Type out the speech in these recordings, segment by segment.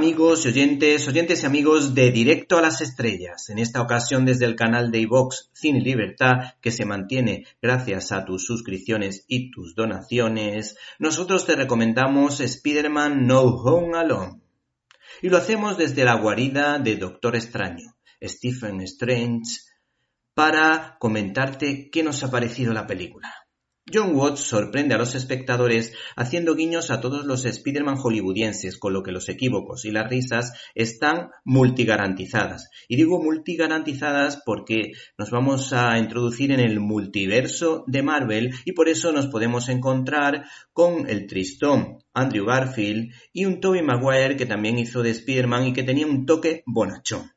Amigos y oyentes, oyentes y amigos de Directo a las Estrellas. En esta ocasión desde el canal de iVox Cine Libertad, que se mantiene gracias a tus suscripciones y tus donaciones, nosotros te recomendamos Spider-Man No Home Alone. Y lo hacemos desde la guarida de Doctor Extraño, Stephen Strange, para comentarte qué nos ha parecido la película. John Watts sorprende a los espectadores haciendo guiños a todos los Spider-Man hollywoodienses, con lo que los equívocos y las risas están multigarantizadas. Y digo multigarantizadas porque nos vamos a introducir en el multiverso de Marvel y por eso nos podemos encontrar con el tristón Andrew Garfield y un Tobey Maguire que también hizo de Spider-Man y que tenía un toque bonachón.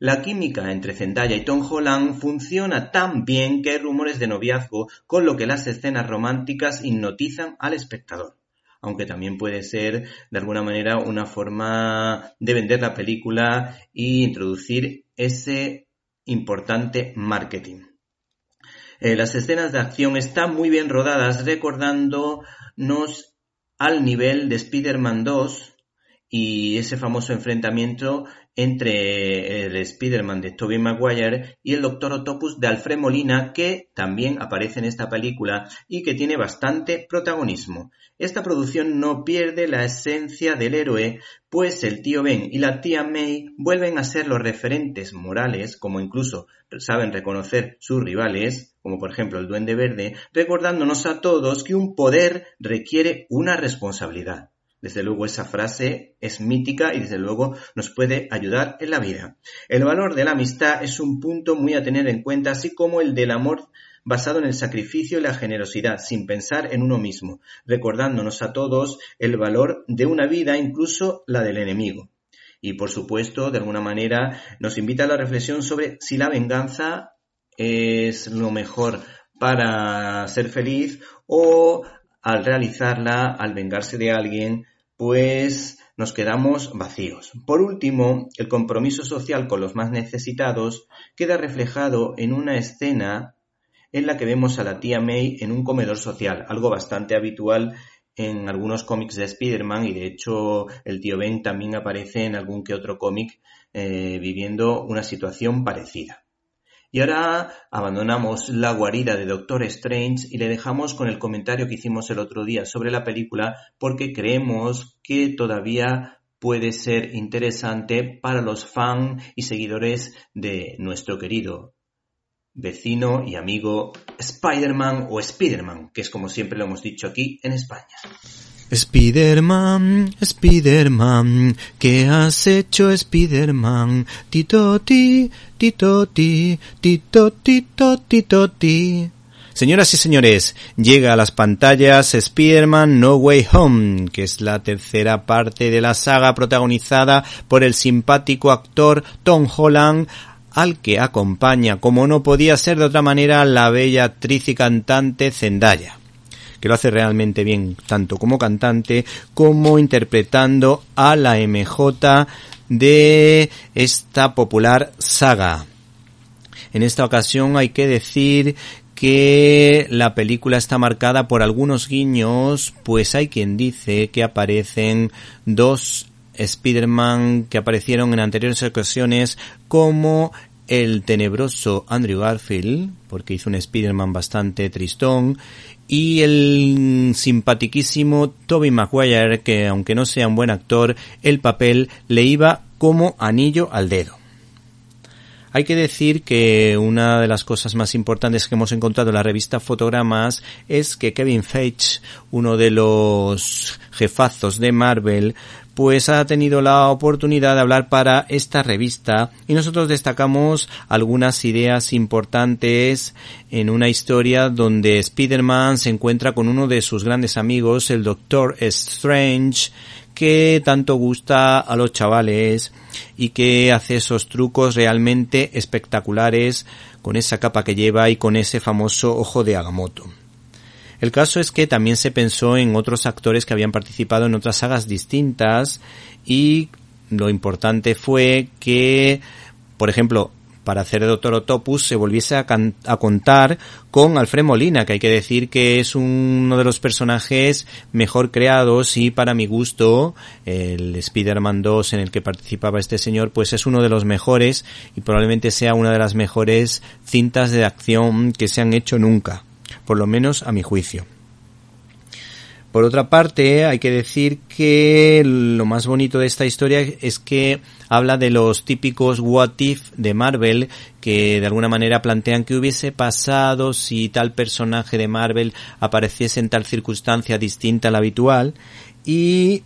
La química entre Zendaya y Tom Holland funciona tan bien que hay rumores de noviazgo, con lo que las escenas románticas hipnotizan al espectador. Aunque también puede ser de alguna manera una forma de vender la película e introducir ese importante marketing. Eh, las escenas de acción están muy bien rodadas, recordándonos al nivel de Spider-Man 2 y ese famoso enfrentamiento entre el Spider-Man de Tobey Maguire y el Doctor Octopus de Alfred Molina, que también aparece en esta película y que tiene bastante protagonismo. Esta producción no pierde la esencia del héroe, pues el tío Ben y la tía May vuelven a ser los referentes morales, como incluso saben reconocer sus rivales, como por ejemplo el Duende Verde, recordándonos a todos que un poder requiere una responsabilidad. Desde luego esa frase es mítica y desde luego nos puede ayudar en la vida. El valor de la amistad es un punto muy a tener en cuenta, así como el del amor basado en el sacrificio y la generosidad, sin pensar en uno mismo, recordándonos a todos el valor de una vida, incluso la del enemigo. Y por supuesto, de alguna manera, nos invita a la reflexión sobre si la venganza es lo mejor para ser feliz o al realizarla, al vengarse de alguien, pues nos quedamos vacíos. Por último, el compromiso social con los más necesitados queda reflejado en una escena en la que vemos a la tía May en un comedor social, algo bastante habitual en algunos cómics de Spider-Man y de hecho el tío Ben también aparece en algún que otro cómic eh, viviendo una situación parecida. Y ahora abandonamos la guarida de Doctor Strange y le dejamos con el comentario que hicimos el otro día sobre la película porque creemos que todavía puede ser interesante para los fans y seguidores de nuestro querido vecino y amigo Spider-Man o Spider-Man, que es como siempre lo hemos dicho aquí en España. Spiderman, Spiderman, ¿qué has hecho Spiderman? Titoti, titoti, titoti, titoti. Señoras y señores, llega a las pantallas Spider-Man No Way Home, que es la tercera parte de la saga protagonizada por el simpático actor Tom Holland, al que acompaña, como no podía ser de otra manera, la bella actriz y cantante Zendaya que lo hace realmente bien, tanto como cantante como interpretando a la MJ de esta popular saga. En esta ocasión hay que decir que la película está marcada por algunos guiños, pues hay quien dice que aparecen dos Spider-Man que aparecieron en anteriores ocasiones como el tenebroso Andrew Garfield, porque hizo un Spider-Man bastante tristón, y el simpatiquísimo Toby Maguire, que aunque no sea un buen actor, el papel le iba como anillo al dedo. Hay que decir que una de las cosas más importantes que hemos encontrado en la revista Fotogramas es que Kevin Feige, uno de los jefazos de Marvel, pues ha tenido la oportunidad de hablar para esta revista y nosotros destacamos algunas ideas importantes en una historia donde Spider-Man se encuentra con uno de sus grandes amigos, el Doctor Strange, que tanto gusta a los chavales y que hace esos trucos realmente espectaculares con esa capa que lleva y con ese famoso ojo de Agamotto. El caso es que también se pensó en otros actores que habían participado en otras sagas distintas y lo importante fue que, por ejemplo, para hacer Doctor Octopus se volviese a, contar con Alfred Molina, que hay que decir que es uno de los personajes mejor creados y para mi gusto el Spider-Man 2 en el que participaba este señor pues es uno de los mejores y probablemente sea una de las mejores cintas de acción que se han hecho nunca, por lo menos a mi juicio. Por otra parte, hay que decir que lo más bonito de esta historia es que habla de los típicos what if de Marvel que de alguna manera plantean que hubiese pasado si tal personaje de Marvel apareciese en tal circunstancia distinta a la habitual. Y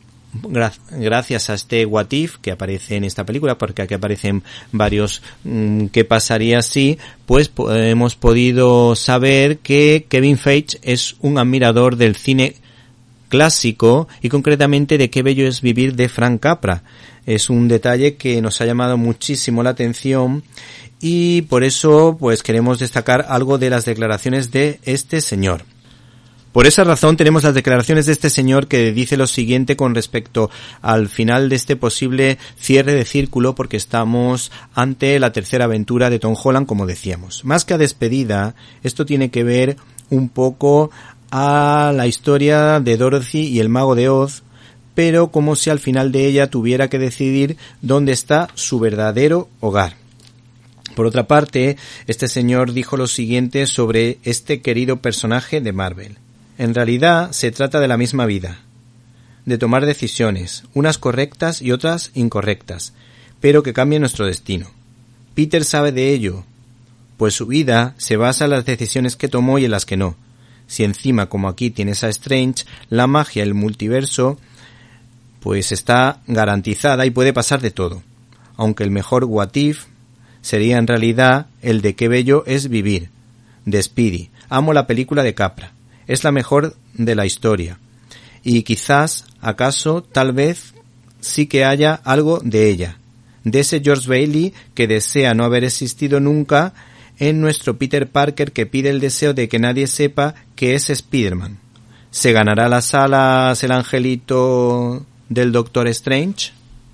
gracias a este what if que aparece en esta película, porque aquí aparecen varios mm, qué pasaría si, pues hemos podido saber que Kevin Feige es un admirador del cine clásico y concretamente de qué bello es vivir de Frank Capra. Es un detalle que nos ha llamado muchísimo la atención y por eso pues queremos destacar algo de las declaraciones de este señor. Por esa razón tenemos las declaraciones de este señor que dice lo siguiente con respecto al final de este posible cierre de círculo porque estamos ante la tercera aventura de Tom Holland como decíamos. Más que a despedida, esto tiene que ver un poco a la historia de Dorothy y el mago de Oz, pero como si al final de ella tuviera que decidir dónde está su verdadero hogar. Por otra parte, este señor dijo lo siguiente sobre este querido personaje de Marvel. En realidad se trata de la misma vida, de tomar decisiones, unas correctas y otras incorrectas, pero que cambian nuestro destino. Peter sabe de ello, pues su vida se basa en las decisiones que tomó y en las que no, si encima, como aquí tienes a Strange, la magia, el multiverso, pues está garantizada y puede pasar de todo. Aunque el mejor what if sería en realidad el de qué bello es vivir. De. Amo la película de Capra. Es la mejor de la historia. Y quizás, acaso, tal vez, sí que haya algo de ella. De ese George Bailey que desea no haber existido nunca en nuestro Peter Parker que pide el deseo de que nadie sepa que es Spider-Man. ¿Se ganará las alas el angelito del Doctor Strange?